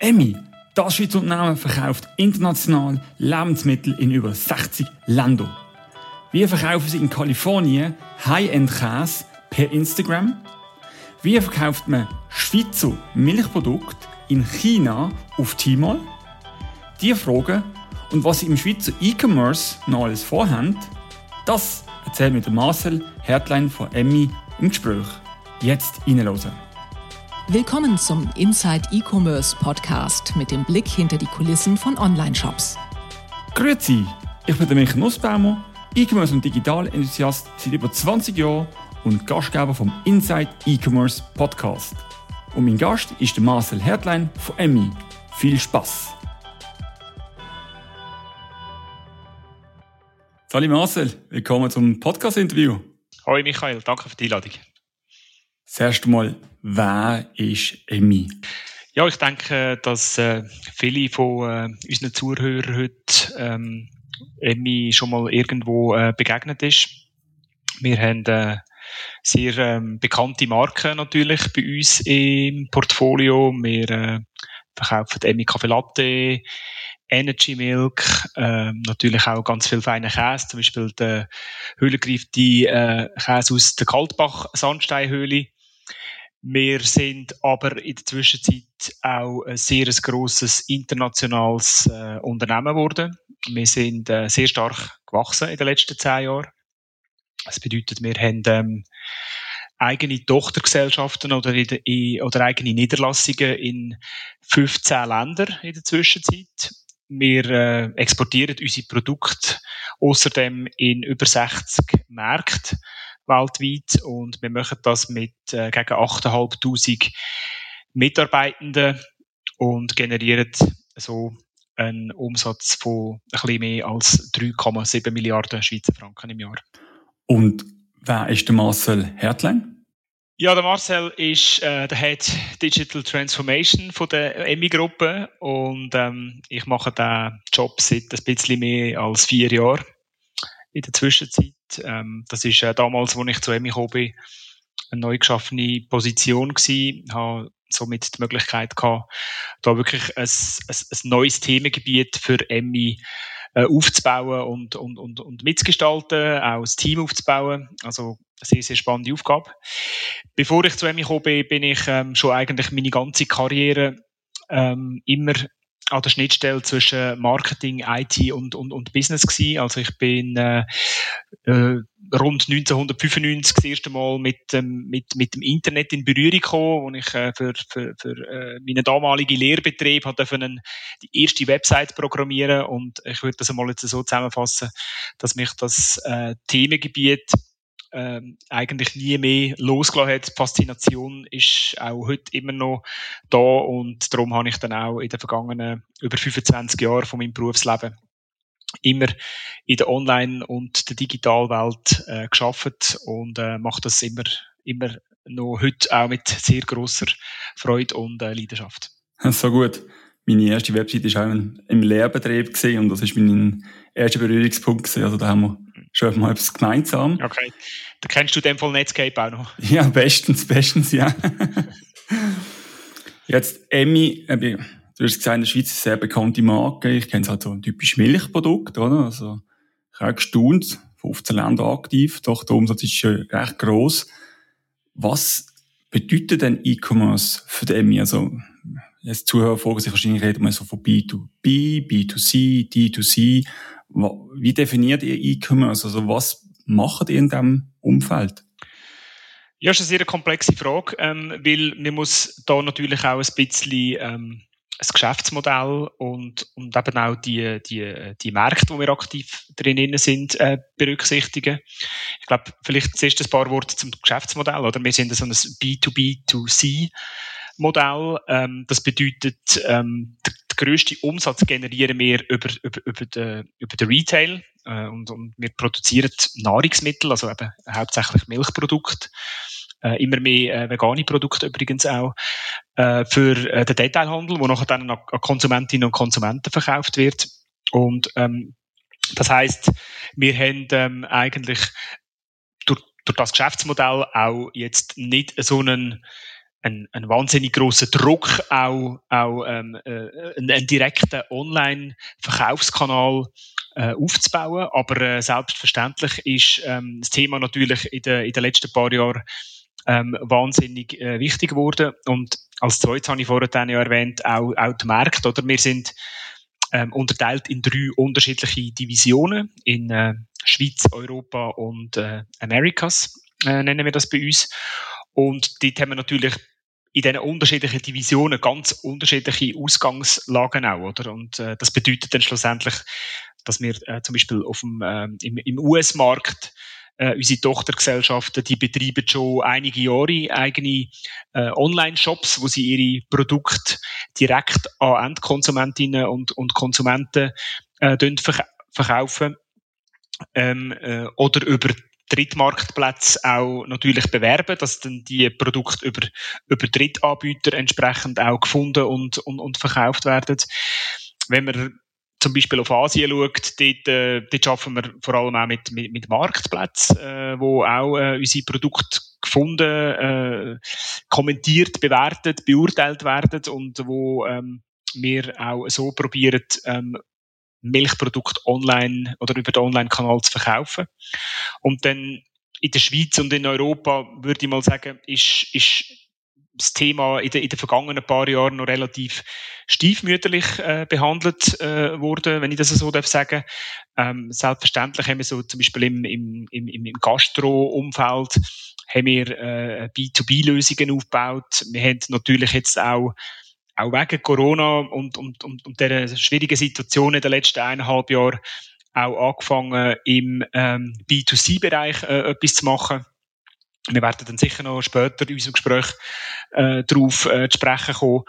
Emmy, das Schweizer Unternehmen verkauft international Lebensmittel in über 60 Ländern. Wir verkaufen sie in Kalifornien High-End-Käse per Instagram. Wie verkauft man Schweizer Milchprodukte in China auf Tmall? Die Fragen und was sie im Schweizer E-Commerce noch alles vorhaben, das erzählt mir der Marcel Hertlein von Emmy im Gespräch. Jetzt reinhören. Willkommen zum Inside E-Commerce Podcast mit dem Blick hinter die Kulissen von Online-Shops. Grüezi, ich bin der Michael Nussbaumer, E-Commerce und Digital-Enthusiast seit über 20 Jahren und Gastgeber vom Inside E-Commerce Podcast. Und mein Gast ist der Marcel Hertlein von Emmy. Viel Spaß! Salut Marcel, willkommen zum Podcast-Interview. Hallo Michael, danke für die Einladung. Das erste Mal, wer ist Emmy? Ja, ich denke, dass äh, viele von äh, unseren Zuhörern heute ähm, Emmy schon mal irgendwo äh, begegnet ist. Wir haben äh, sehr ähm, bekannte Marken natürlich bei uns im Portfolio. Wir äh, verkaufen Emmy Kaffee Latte, Energy Milk, ähm, natürlich auch ganz viel feine Käse, zum Beispiel der höhlengreifte äh, Käse aus der Kaltbach Sandsteinhöhle. Wir sind aber in der Zwischenzeit auch ein sehr grosses internationales äh, Unternehmen geworden. Wir sind äh, sehr stark gewachsen in den letzten zehn Jahren. Das bedeutet, wir haben ähm, eigene Tochtergesellschaften oder, in, in, oder eigene Niederlassungen in 15 Ländern in der Zwischenzeit. Wir äh, exportieren unsere Produkte außerdem in über 60 Märkte weltweit und wir machen das mit äh, gegen 8.500 Mitarbeitenden und generieren so einen Umsatz von ein bisschen mehr als 3,7 Milliarden Schweizer Franken im Jahr. Und wer ist der Marcel Hertlein? Ja, der Marcel ist äh, der Head Digital Transformation von der EMI-Gruppe und ähm, ich mache den Job seit ein bisschen mehr als vier Jahren in der Zwischenzeit. Ähm, das ist äh, damals, als ich zu EMI gekommen bin, eine neu geschaffene Position gewesen. Habe somit die Möglichkeit gehabt, da wirklich ein, ein, ein neues Themengebiet für EMI äh, aufzubauen und, und, und, und mitzugestalten, auch das Team aufzubauen. Also eine sehr, sehr spannende Aufgabe. Bevor ich zu EMI gekommen bin, bin ich ähm, schon eigentlich meine ganze Karriere ähm, immer an der Schnittstelle zwischen Marketing, IT und, und, und Business gewesen. Also ich bin äh, äh, rund 1995 das erste Mal mit, ähm, mit, mit dem Internet in Berührung gekommen, wo ich äh, für, für, für äh, meinen damaligen Lehrbetrieb hatte einen, die erste Website programmieren und ich würde das einmal jetzt so zusammenfassen, dass mich das äh, Themengebiet ähm, eigentlich nie mehr losgelassen hat. Die Faszination ist auch heute immer noch da und darum habe ich dann auch in den vergangenen über 25 Jahren von meinem Berufsleben immer in der Online- und der Digitalwelt äh, geschafft und äh, mache das immer, immer noch heute auch mit sehr großer Freude und äh, Leidenschaft. So gut. Meine erste Website war auch im Lehrbetrieb und das ist mein erster Berührungspunkt. Also da haben wir schon mal etwas gemeinsam. Okay. Da kennst du den Fall Netscape auch noch? Ja, bestens, bestens, ja. Jetzt Emmy, du hast gesagt, in der Schweiz ist eine sehr bekannte Marke. Ich kenne es halt so ein typisch Milchprodukt, oder? Also, ich habe gestaunt, 15 Länder aktiv, doch der Umsatz ist schon recht gross. Was bedeutet denn E-Commerce für die Emmy? Also, jetzt Zuhörer fragen sich wahrscheinlich, reden wir so von B2B, B2C, D2C. Wie definiert ihr E-Commerce? Also was macht ihr in diesem Umfeld? Ja, das ist eine sehr komplexe Frage, ähm, weil man muss da natürlich auch ein bisschen ähm, das Geschäftsmodell und, und eben auch die, die, die Märkte, wo wir aktiv drinnen sind, äh, berücksichtigen. Ich glaube, vielleicht zuerst ein paar Worte zum Geschäftsmodell. Oder? Wir sind so ein B2B2C Modell. Ähm, das bedeutet, ähm, der, der grösste Umsatz generieren wir über, über, über, den, über den Retail. Äh, und, und wir produzieren Nahrungsmittel, also eben hauptsächlich Milchprodukte. Äh, immer mehr äh, vegane Produkte übrigens auch, äh, für äh, den Detailhandel, wo nachher dann an, an Konsumentinnen und Konsumenten verkauft wird. Und ähm, das heißt, wir haben ähm, eigentlich durch, durch das Geschäftsmodell auch jetzt nicht so einen ein, ein wahnsinnig großer Druck, auch, auch ähm, äh, einen, einen direkten Online-Verkaufskanal äh, aufzubauen. Aber äh, selbstverständlich ist ähm, das Thema natürlich in, de, in den letzten paar Jahren ähm, wahnsinnig äh, wichtig geworden. Und als zweites habe ich vorhin ja erwähnt, auch, auch die Märkte. Oder? Wir sind ähm, unterteilt in drei unterschiedliche Divisionen in äh, Schweiz, Europa und äh, Americas, äh, nennen wir das bei uns. Und dort haben wir natürlich in diesen unterschiedlichen Divisionen ganz unterschiedliche Ausgangslagen auch, oder? Und äh, das bedeutet dann schlussendlich, dass wir äh, zum Beispiel auf dem, äh, im, im US-Markt äh, unsere Tochtergesellschaften, die betreiben schon einige Jahre eigene äh, Online-Shops, wo sie ihre Produkte direkt an Endkonsumentinnen und, und Konsumenten äh, verk verkaufen. Ähm, äh, oder über Drittmarktplätze auch natürlich bewerben, dass dann die Produkte über, über Drittanbieter entsprechend auch gefunden und, und, und verkauft werden. Wenn man zum Beispiel auf Asien schaut, dort, äh, dort arbeiten wir vor allem auch mit, mit, mit Marktplätzen, äh, wo auch äh, unsere Produkte gefunden, äh, kommentiert, bewertet, beurteilt werden und wo ähm, wir auch so probieren, ähm, Milchprodukt online oder über den Online-Kanal zu verkaufen. Und dann in der Schweiz und in Europa würde ich mal sagen, ist, ist das Thema in den, in den vergangenen paar Jahren noch relativ stiefmütterlich äh, behandelt äh, wurde, wenn ich das so darf sagen. Ähm, selbstverständlich haben wir so zum Beispiel im, im, im, im Gastro-Umfeld haben wir äh, B2B-Lösungen aufgebaut. Wir haben natürlich jetzt auch auch wegen Corona und, und, und, und der schwierigen Situation in den letzten eineinhalb Jahren auch angefangen, im ähm, B2C-Bereich äh, etwas zu machen. Wir werden dann sicher noch später in unserem Gespräch äh, darauf äh, zu sprechen kommen.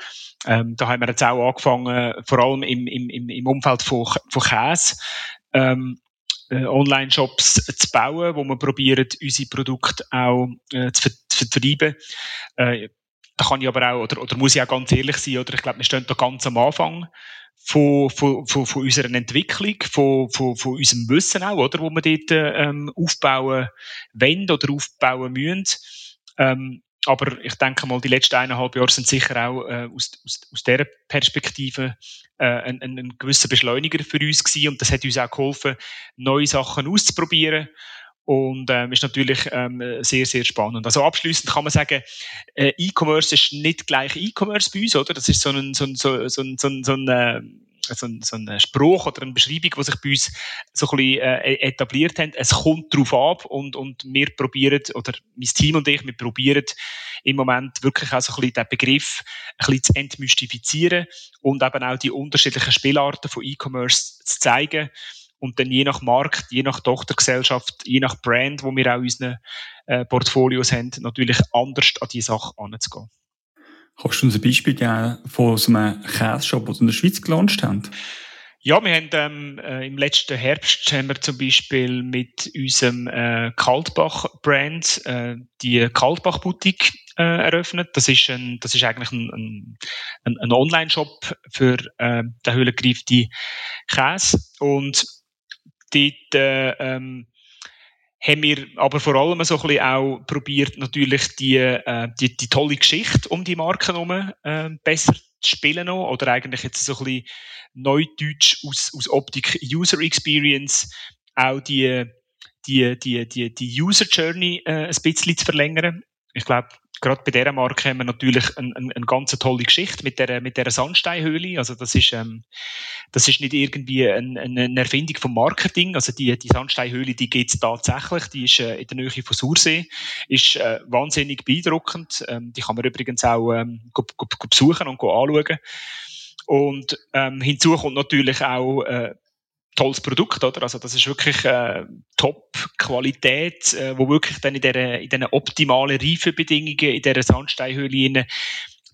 Ähm, da haben wir jetzt auch angefangen, vor allem im, im, im Umfeld von, von Käse, ähm, äh, Online-Shops zu bauen, wo wir probieren, unsere Produkte auch äh, zu, zu vertreiben. Äh, da kann ich aber auch, oder, oder muss ich auch ganz ehrlich sein, oder? Ich glaube, wir stehen da ganz am Anfang von, von, von, von unserer Entwicklung, von, von, von unserem Wissen auch, oder, wo wir dort ähm, aufbauen wollen oder aufbauen müssen. Ähm, aber ich denke mal, die letzten eineinhalb Jahre sind sicher auch äh, aus, aus, aus dieser Perspektive äh, ein, ein, ein gewisser Beschleuniger für uns gewesen. Und das hat uns auch geholfen, neue Sachen auszuprobieren und ähm, ist natürlich ähm, sehr, sehr spannend. Also abschließend kann man sagen, äh, E-Commerce ist nicht gleich E-Commerce bei uns, oder? Das ist so ein, so ein, so, so, so, so ein äh, so ein, so ein Spruch oder eine Beschreibung, die sich bei uns so ein bisschen äh, etabliert hat. Es kommt darauf ab und, und wir probieren, oder mein Team und ich, wir probieren im Moment wirklich auch so ein bisschen den Begriff ein bisschen zu entmystifizieren und eben auch die unterschiedlichen Spielarten von E-Commerce zu zeigen und dann je nach Markt, je nach Tochtergesellschaft, je nach Brand, wo wir auch unsere äh, Portfolios haben, natürlich anders an die Sache anzugehen. Kannst du uns ein Beispiel geben von so einem Käseshop, den Sie in der Schweiz gelauncht haben? Ja, wir haben ähm, äh, im letzten Herbst haben wir zum Beispiel mit unserem äh, Kaltbach-Brand äh, die Kaltbach-Boutique äh, eröffnet. Das ist, ein, das ist eigentlich ein, ein, ein Online-Shop für äh, den höhlengereiften Käse. Und dort äh, ähm, haben wir aber vor allem so ein auch probiert, natürlich die, äh, die, die tolle Geschichte um die Marke herum äh, besser zu spielen noch, oder eigentlich jetzt so ein bisschen Neudeutsch aus, aus Optik User Experience auch die, die, die, die, die User Journey äh, ein bisschen zu verlängern. Ich glaube, gerade bei dieser Marke haben wir natürlich eine, eine, eine ganz tolle Geschichte mit der, mit der Sandsteinhöhle. Also das ist, ähm, das ist nicht irgendwie eine, eine Erfindung vom Marketing. Also die, die Sandsteinhöhle, die gibt es tatsächlich. Die ist äh, in der Nähe von Sursee. Ist äh, wahnsinnig beeindruckend. Ähm, die kann man übrigens auch ähm, go, go, go besuchen und go anschauen. Und ähm, hinzu kommt natürlich auch äh, tolles Produkt, oder? Also das ist wirklich äh, Top-Qualität, äh, wo wirklich dann in, der, in diesen optimalen Reifebedingungen in dieser Sandsteinhöhle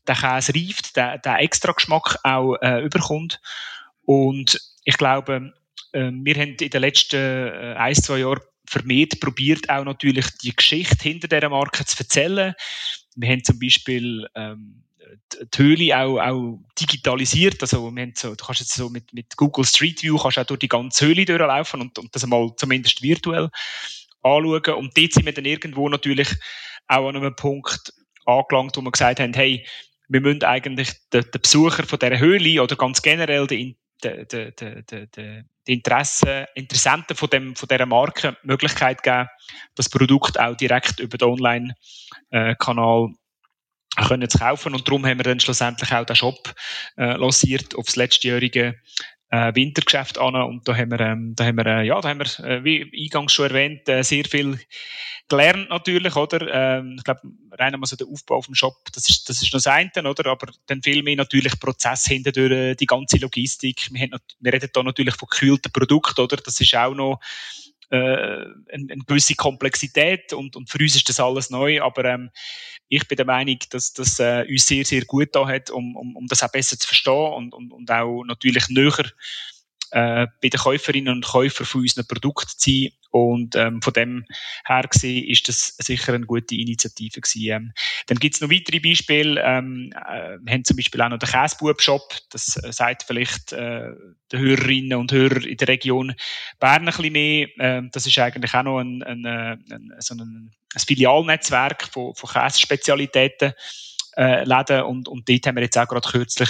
der Käse reift, der, der extra Geschmack auch äh, überkommt. Und ich glaube, äh, wir haben in den letzten äh, ein, zwei Jahren vermehrt probiert, auch natürlich die Geschichte hinter dieser Marke zu erzählen. Wir haben zum Beispiel ähm, Höhle auch, auch digitalisiert. Also, so, du kannst jetzt so mit, mit Google Street View kannst auch durch die ganze Höhle durchlaufen und, und das einmal zumindest virtuell anschauen. Und dort sind wir dann irgendwo natürlich auch an einem Punkt, angelangt, wo wir gesagt haben, hey, wir müssen eigentlich den, den Besucher von dieser Höhle oder ganz generell den, den, den, den, den, die Interessen, Interessenten von, dem, von dieser Marke die Möglichkeit geben, das Produkt auch direkt über den Online-Kanal können zu kaufen. Und darum haben wir dann schlussendlich auch den Shop äh, lanciert aufs letztjährige äh, Wintergeschäft an. Und da haben wir, ähm, da haben wir, äh, ja, da haben wir, äh, wie eingangs schon erwähnt, äh, sehr viel gelernt natürlich, oder? Ähm, ich glaube, rein mal so der Aufbau auf dem Shop, das ist, das ist noch das eine, oder? Aber dann viel mehr natürlich Prozess hinter durch äh, die ganze Logistik. Wir, haben, wir reden da natürlich von gekühlten Produkten, oder? Das ist auch noch, äh, eine, eine gewisse Komplexität und, und für uns ist das alles neu, aber ähm, ich bin der Meinung, dass das äh, uns sehr, sehr gut da hat, um, um, um das auch besser zu verstehen und, und, und auch natürlich näher äh, bei den Käuferinnen und Käufern von unseren Produkten zu sein. Und ähm, von dem her gesehen ist das sicher eine gute Initiative gewesen. Ähm, dann gibt es noch weitere Beispiele. Ähm, äh, wir haben zum Beispiel auch noch den Käsebub-Shop. Das äh, sagt vielleicht äh, den Hörerinnen und Hörern in der Region Bern ein bisschen mehr. Ähm, das ist eigentlich auch noch ein, ein, ein, ein so ein, ein Filialnetzwerk von, von Käsespezialitäten äh, Läden und, und dort haben wir jetzt auch gerade kürzlich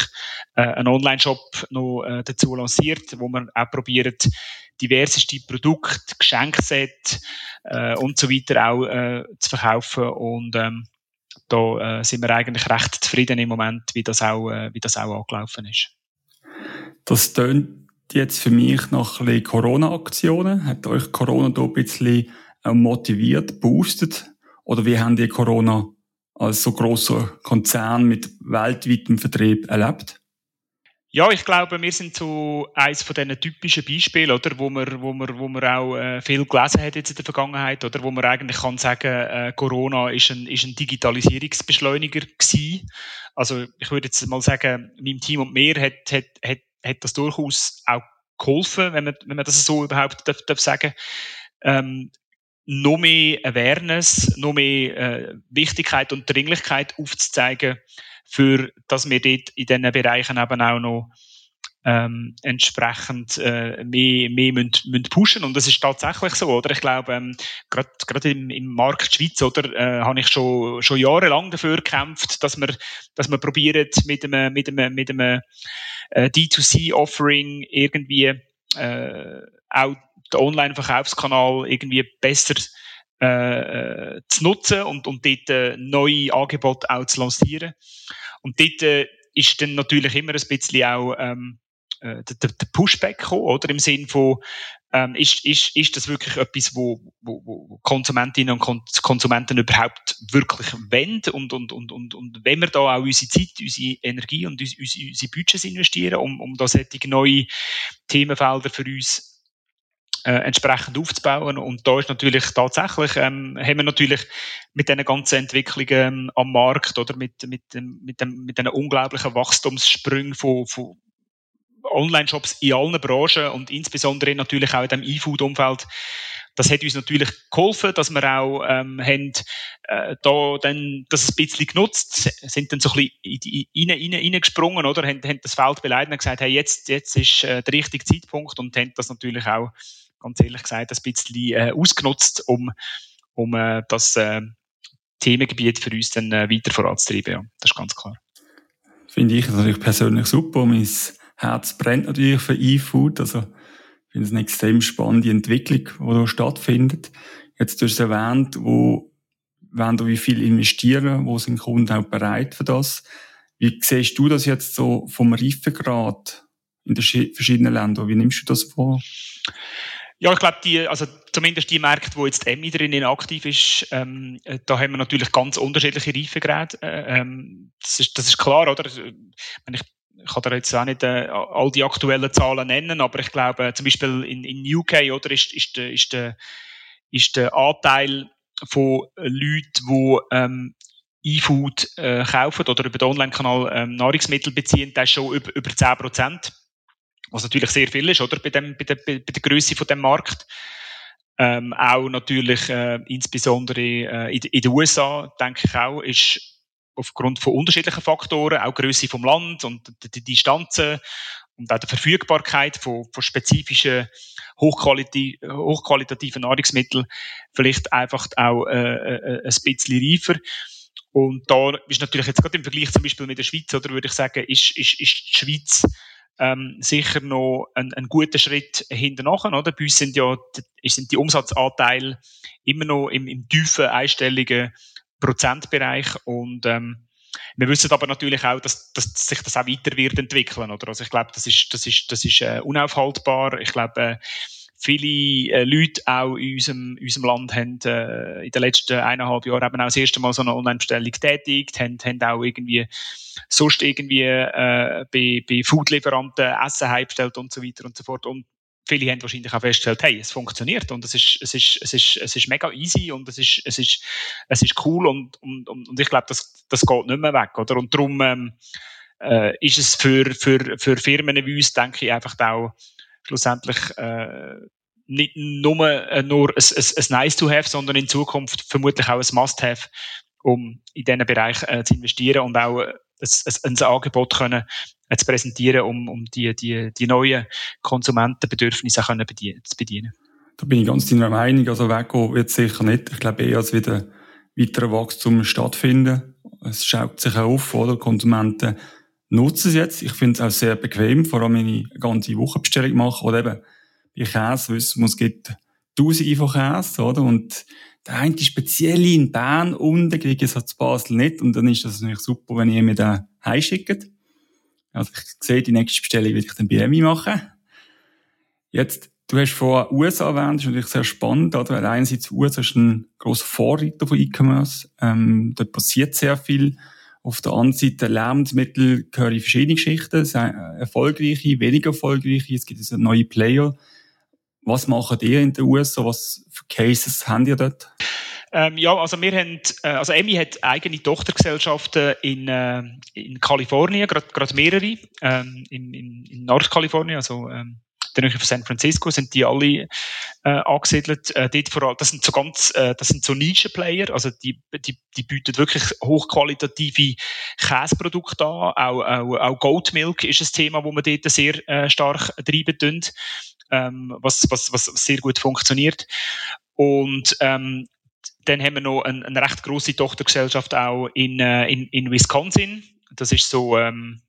äh, einen Online-Shop noch äh, dazu lanciert, wo wir auch probieren, diverseste Produkte, Geschenkset äh, und so weiter auch äh, zu verkaufen und ähm, da äh, sind wir eigentlich recht zufrieden im Moment, wie das auch, äh, wie das auch angelaufen ist. Das tönt jetzt für mich nach Corona-Aktionen. Hat euch Corona da ein bisschen äh, motiviert, boostet? Oder wie haben die Corona als so großer Konzern mit weltweitem Vertrieb erlebt? Ja, ich glaube, wir sind so eines von diesen typischen Beispielen, oder, wo man, wo man, wo man auch äh, viel gelesen hat jetzt in der Vergangenheit, oder, wo man eigentlich kann sagen, äh, Corona ist ein, ist ein Digitalisierungsbeschleuniger gewesen. Also ich würde jetzt mal sagen, meinem Team und mir hat, hat, hat, hat das durchaus auch geholfen, wenn man, wenn man das so überhaupt darf, darf sagen. Ähm, noch mehr Awareness, noch mehr äh, Wichtigkeit und Dringlichkeit aufzuzeigen, für dass wir dort in diesen Bereichen eben auch noch ähm, entsprechend äh, mehr, mehr müssen, müssen pushen und das ist tatsächlich so, oder? Ich glaube, ähm, gerade im, im Markt Schweiz, oder, äh, habe ich schon, schon jahrelang dafür gekämpft, dass wir, dass wir probieren, mit einem, mit einem, mit einem äh, D2C-Offering irgendwie äh, auch den Online-Verkaufskanal irgendwie besser äh, äh, zu nutzen und, und dort äh, neue Angebote auch zu lancieren. Und dort äh, ist dann natürlich immer ein bisschen auch ähm, äh, der, der Pushback gekommen, oder? Im Sinn von, ähm, ist, ist, ist das wirklich etwas, wo, wo, wo Konsumentinnen und Konsumenten überhaupt wirklich wollen? Und, und, und, und, und wenn wir da auch unsere Zeit, unsere Energie und unsere, unsere Budgets investieren, um, um da solche neue Themenfelder für uns äh, entsprechend aufzubauen. Und da ist natürlich tatsächlich, ähm, haben wir natürlich mit diesen ganzen Entwicklungen ähm, am Markt oder mit, mit, mit, dem, mit den unglaublichen Wachstumssprüngen von, von Online-Shops in allen Branchen und insbesondere natürlich auch in dem E-Food-Umfeld, das hat uns natürlich geholfen, dass wir auch ähm, haben, äh, da dann das ein bisschen genutzt, sind dann so ein bisschen rein, rein, reingesprungen, oder? Haben, haben das Feld beleidigt und gesagt, hey, jetzt, jetzt ist äh, der richtige Zeitpunkt und haben das natürlich auch ganz ehrlich gesagt, ein bisschen äh, ausgenutzt, um, um äh, das äh, Themengebiet für uns dann äh, weiter voranzutreiben. Ja, das ist ganz klar. Finde ich natürlich persönlich super. Mein Herz brennt natürlich für E-Food. Also, ich finde es eine extrem spannende Entwicklung, die da stattfindet. Jetzt hast du es erwähnt, wo wollen da wie viel investieren, wo sind Kunden auch bereit für das. Wie siehst du das jetzt so vom Reifegrad in den verschiedenen Ländern? Wie nimmst du das vor? Ja, ich glaube, die, also zumindest die Märkte, wo jetzt EMI drin aktiv ist, ähm, äh, da haben wir natürlich ganz unterschiedliche Reifegrade. Äh, ähm, das, ist, das ist klar, oder? Also, ich, ich kann da jetzt auch nicht äh, all die aktuellen Zahlen nennen, aber ich glaube, zum Beispiel in, in UK, oder, ist, ist, der, ist, der, ist der Anteil von Leuten, die ähm, E-Food äh, kaufen oder über den Online-Kanal ähm, Nahrungsmittel beziehen, der ist schon über, über 10 Prozent was natürlich sehr viel ist, oder, bei, dem, bei, der, bei der Größe von dem Markt. Ähm, auch natürlich, äh, insbesondere äh, in, den USA, denke ich auch, ist aufgrund von unterschiedlichen Faktoren, auch Größe vom Land und die, Distanzen und auch die Verfügbarkeit von, von spezifischen hochqualitativ, hochqualitativen Nahrungsmitteln vielleicht einfach auch äh, äh, ein bisschen reifer. Und da ist natürlich jetzt gerade im Vergleich zum Beispiel mit der Schweiz, oder würde ich sagen, ist, ist, ist die Schweiz ähm, sicher noch ein, ein guter Schritt hinten nachher, oder? Bei uns sind ja sind die Umsatzanteile immer noch im, im tiefen einstelligen Prozentbereich und ähm, wir wissen aber natürlich auch, dass, dass sich das auch weiter wird entwickeln, oder? Also ich glaube, das ist, das ist, das ist äh, unaufhaltbar. Ich glaube, äh, viele äh, Leute auch in unserem, unserem Land haben äh, in den letzten eineinhalb Jahren eben auch das erste Mal so eine Online-Bestellung tätigt, haben, haben auch irgendwie sonst irgendwie äh, bei, bei Foodlieferanten Essen heimbestellt und so weiter und so fort. Und viele haben wahrscheinlich auch festgestellt, hey, es funktioniert und es ist, es ist, es ist, es ist mega easy und es ist, es ist, es ist cool und, und, und ich glaube, das, das geht nicht mehr weg, oder? Und darum ähm, äh, ist es für, für, für Firmen wie uns, denke ich, einfach auch schlussendlich äh, nicht nur, äh, nur ein, ein, ein Nice to have, sondern in Zukunft vermutlich auch ein Must have, um in diesen Bereich äh, zu investieren und auch ein, ein, ein Angebot können, äh, zu präsentieren, um, um die, die, die neuen Konsumentenbedürfnisse können bedienen, zu bedienen. Da bin ich ganz deiner Meinung. Also weggehen wird sicher nicht. Ich glaube eher, als wieder weiterer Wachstum stattfinden. Es schaut sich auf, oder? Konsumenten nutzen es jetzt. Ich finde es auch sehr bequem, vor allem wenn ich eine ganze Wochenbestellung mache. Oder eben bei Käse wissen wir, es gibt tausende von Käse, oder? Und der eine speziell in Bern unten kriege ich es zu Basel nicht. Und dann ist das natürlich super, wenn ihr mir den heimschickt. Also ich sehe, die nächste Bestellung will ich dann bei Emmy machen. Jetzt, du hast vorher USA erwähnt, das ist natürlich sehr spannend, oder? Weil einerseits USA ist ein grosser Vorreiter von E-Commerce. Ähm, dort passiert sehr viel. Auf der anderen Seite Lebensmittel gehören in verschiedene Geschichten, erfolgreiche, weniger erfolgreiche, es gibt also neue Player. Was macht ihr in den USA? Was für Cases habt ihr dort? Ähm, ja, also wir haben, äh, also Emmy hat eigene Tochtergesellschaften in, äh, in Kalifornien, gerade mehrere, ähm, in, in, in Nordkalifornien, also ähm, der Nähe von San Francisco sind die alle äh, angesiedelt. Äh, dort vor allem, das sind so ganz, äh, das sind so Nische-Player, also die, die, die bieten wirklich hochqualitative Käseprodukte an. Auch, auch, auch Goat Milk ist ein Thema, wo man dort sehr äh, stark treiben tun, ähm, was, was, was sehr gut funktioniert. Und ähm, dann haben wir noch eine, eine recht große Tochtergesellschaft auch in, äh, in, in Wisconsin. Das ist so ähm,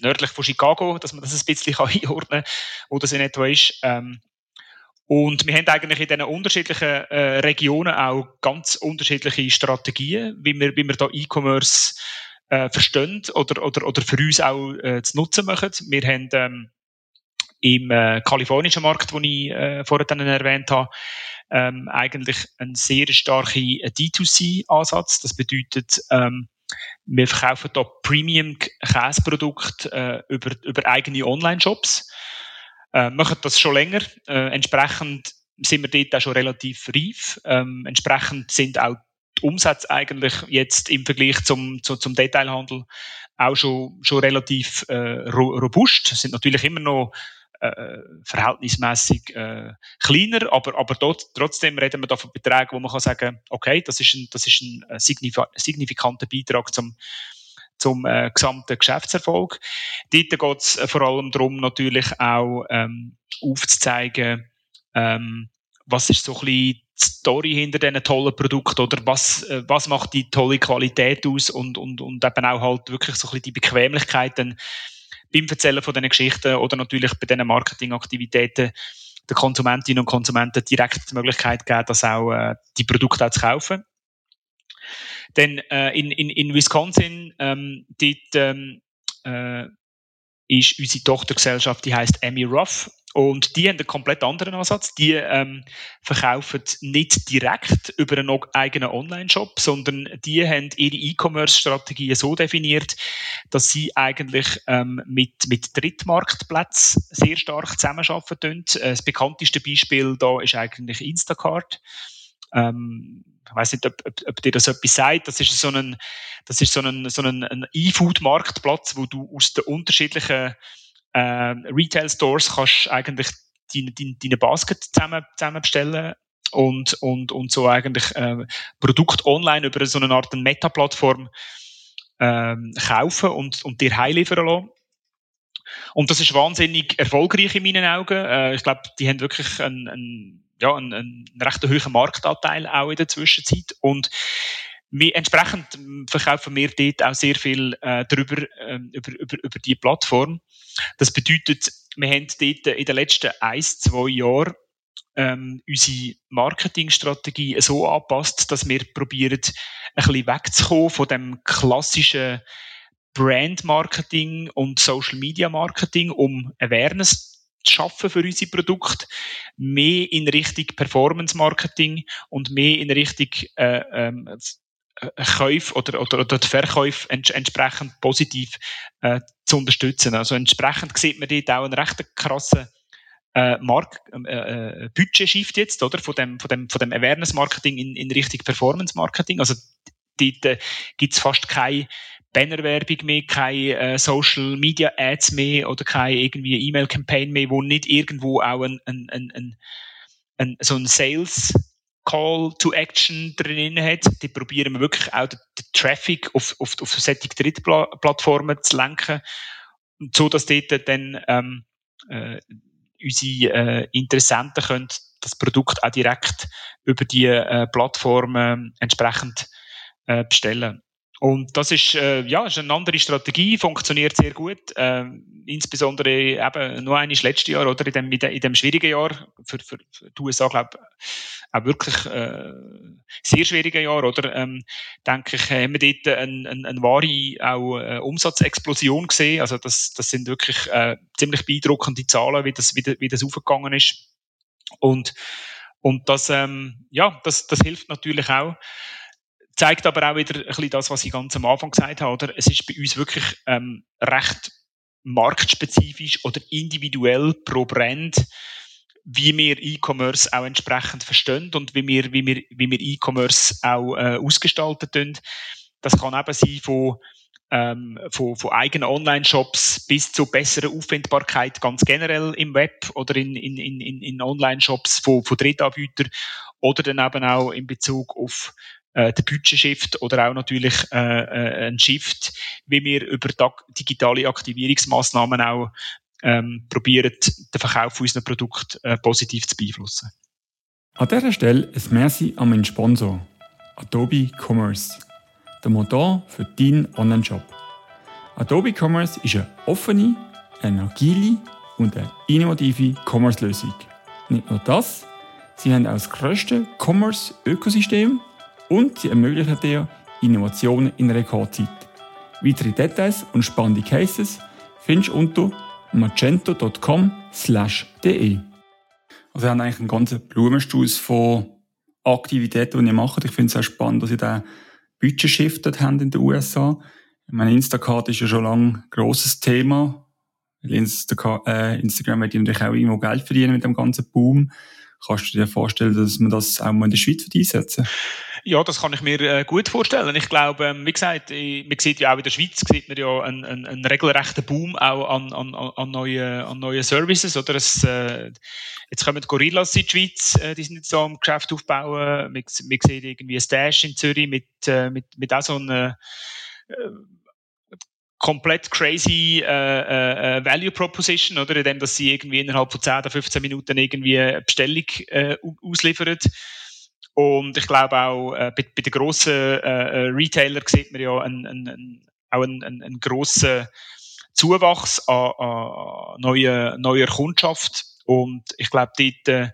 nördlich von Chicago, dass man das ein bisschen einordnen kann, wo das in etwa ist. Ähm, und wir haben eigentlich in diesen unterschiedlichen äh, Regionen auch ganz unterschiedliche Strategien, wie wir, wie wir da E-Commerce äh, verstehen oder, oder, oder für uns auch äh, zu nutzen machen. Wir haben ähm, im äh, kalifornischen Markt, den ich äh, vorhin erwähnt habe, ähm, eigentlich einen sehr starken D2C-Ansatz. Das bedeutet, ähm, wir verkaufen da Premium-Käseprodukte äh, über, über eigene Online-Shops. Äh, machen das schon länger. Äh, entsprechend sind wir dort auch schon relativ reif. Ähm, entsprechend sind auch die Umsätze eigentlich jetzt im Vergleich zum, zu, zum Detailhandel auch schon, schon relativ äh, robust. Es sind natürlich immer noch äh, verhältnismäßig äh, kleiner, aber, aber dort, trotzdem reden wir da von Beträgen, wo man kann sagen, okay, das ist ein, das ist ein äh, signifikanter Beitrag zum, zum äh, gesamten Geschäftserfolg. Dort geht es äh, vor allem darum, natürlich auch ähm, aufzuzeigen, ähm, was ist so ein bisschen die Story hinter diesen tollen Produkten oder was, äh, was macht die tolle Qualität aus und, und, und eben auch halt wirklich so ein bisschen die Bequemlichkeiten beim Erzählen von diesen Geschichten oder natürlich bei diesen Marketingaktivitäten den Konsumentinnen und Konsumenten direkt die Möglichkeit geben, das auch, äh, die Produkte auch zu kaufen. Denn äh, in, in, in Wisconsin, ähm, dort ähm, äh, ist unsere Tochtergesellschaft, die heißt Emmy Ruff. Und die haben einen komplett anderen Ansatz. Die ähm, verkaufen nicht direkt über einen eigenen Online-Shop, sondern die haben ihre E-Commerce-Strategie so definiert, dass sie eigentlich ähm, mit, mit Drittmarktplätzen sehr stark zusammenarbeiten. Das bekannteste Beispiel da ist eigentlich Instacart. Ähm, ich weiß nicht, ob, ob, ob dir das etwas sagt. Das ist so ein, das ist so ein, so ein, ein E-Food-Marktplatz, wo du aus den unterschiedlichen äh, Retail-Stores kannst eigentlich deine, deine, deine Basket zusammen, zusammen bestellen und, und, und so eigentlich äh, Produkt online über so eine Art Meta-Plattform ähm, kaufen und, und dir heimliefern lassen. Und das ist wahnsinnig erfolgreich in meinen Augen. Äh, ich glaube, die haben wirklich einen, einen, ja, einen, einen recht hohen Marktanteil auch in der Zwischenzeit. Und wir, entsprechend verkaufen wir dort auch sehr viel äh, drüber, ähm, über, über, über die Plattform. Das bedeutet, wir haben dort in den letzten ein, zwei Jahren ähm, unsere Marketingstrategie so anpasst, dass wir probieren, ein bisschen wegzukommen von dem klassischen Brand Marketing und Social Media Marketing, um Awareness zu schaffen für unsere Produkte, mehr in Richtung Performance Marketing und mehr in Richtung äh, ähm, Käufe oder, oder, oder die Verkäufe ents entsprechend positiv äh, zu unterstützen. Also entsprechend sieht man dort auch einen recht krassen äh, Mark äh, äh, Budget-Shift jetzt, oder? Von dem, von dem, von dem Awareness-Marketing in, in Richtung Performance-Marketing. Also dort äh, gibt es fast keine Bannerwerbung mehr, keine äh, Social Media Ads mehr oder keine irgendwie E-Mail-Campaign mehr, wo nicht irgendwo auch ein, ein, ein, ein, ein so ein Sales Call to Action drin hat. Die probieren wir wirklich auch den, Traffic auf, auf, auf solche Drittplattformen zu lenken, so dass dort dann ähm, äh, unsere äh, Interessenten können das Produkt auch direkt über die äh, Plattformen entsprechend äh, bestellen. Und das ist, äh, ja, ist eine andere Strategie, funktioniert sehr gut. Äh, insbesondere eben nur eines letztes Jahr oder in dem, in dem schwierigen Jahr für, für, für die USA, glaube auch wirklich äh, sehr schwierigen Jahr, oder? Ähm, denke ich, haben wir dort eine, eine, eine wahre auch, äh, Umsatzexplosion gesehen. Also das, das sind wirklich äh, ziemlich beeindruckende Zahlen, wie das, wie, wie das aufgegangen ist. Und, und das, ähm, ja, das, das hilft natürlich auch zeigt aber auch wieder ein bisschen das, was ich ganz am Anfang gesagt habe. Oder? Es ist bei uns wirklich ähm, recht marktspezifisch oder individuell pro Brand, wie wir E-Commerce auch entsprechend verstehen und wie wir, wie wir, wie wir E-Commerce auch äh, ausgestalten tun. Das kann eben sein von, ähm, von, von eigenen Online-Shops bis zu besserer Auffindbarkeit ganz generell im Web oder in, in, in, in Online-Shops von, von Drittanbietern oder dann eben auch in Bezug auf äh, der Budget-Shift oder auch natürlich äh, äh, ein Shift, wie wir über digitale Aktivierungsmaßnahmen auch ähm, den Verkauf unserer Produkte äh, positiv zu beeinflussen. An dieser Stelle ein Merci an meinen Sponsor, Adobe Commerce, der Motor für deinen Online-Shop. Adobe Commerce ist eine offene, eine agile und eine innovative Commerce-Lösung. Nicht nur das, sie haben auch das grösste Commerce-Ökosystem und sie ermöglichen dir Innovationen in Rekordzeit. Weitere Details und spannende Cases findest du unter magento.com/de. Also wir haben eigentlich einen ganzen Blumenstrauß von Aktivitäten, die ihr macht. Ich finde es sehr spannend, dass ihr den Budget-Shift dort habt in den USA. Meine, Instacart ist ja schon lange ein grosses Thema. Instagram, äh, Instagram wird natürlich auch irgendwo Geld verdienen mit dem ganzen Boom. Kannst du dir vorstellen, dass man das auch mal in der Schweiz einsetzen? Ja, das kann ich mir äh, gut vorstellen. Ich glaube, ähm, wie gesagt, ich, man sieht ja auch in der Schweiz sieht man ja einen, einen, einen regelrechten Boom auch an, an, an, neuen, an neuen Services. Oder es, äh, jetzt kommen Gorillas in die Schweiz, äh, die sind jetzt so am Geschäft aufbauen. Man, man sieht irgendwie Stash in Zürich mit, äh, mit, mit auch so einer äh, komplett crazy äh, äh, Value Proposition, oder? Indem, dass sie irgendwie innerhalb von 10 oder 15 Minuten irgendwie eine Bestellung äh, ausliefern. Und ich glaube auch äh, bei, bei den grossen äh, äh, Retailer sieht man ja einen, einen, auch einen, einen, grossen Zuwachs an, an neuer, neuer Kundschaft. Und ich glaube, dort, äh,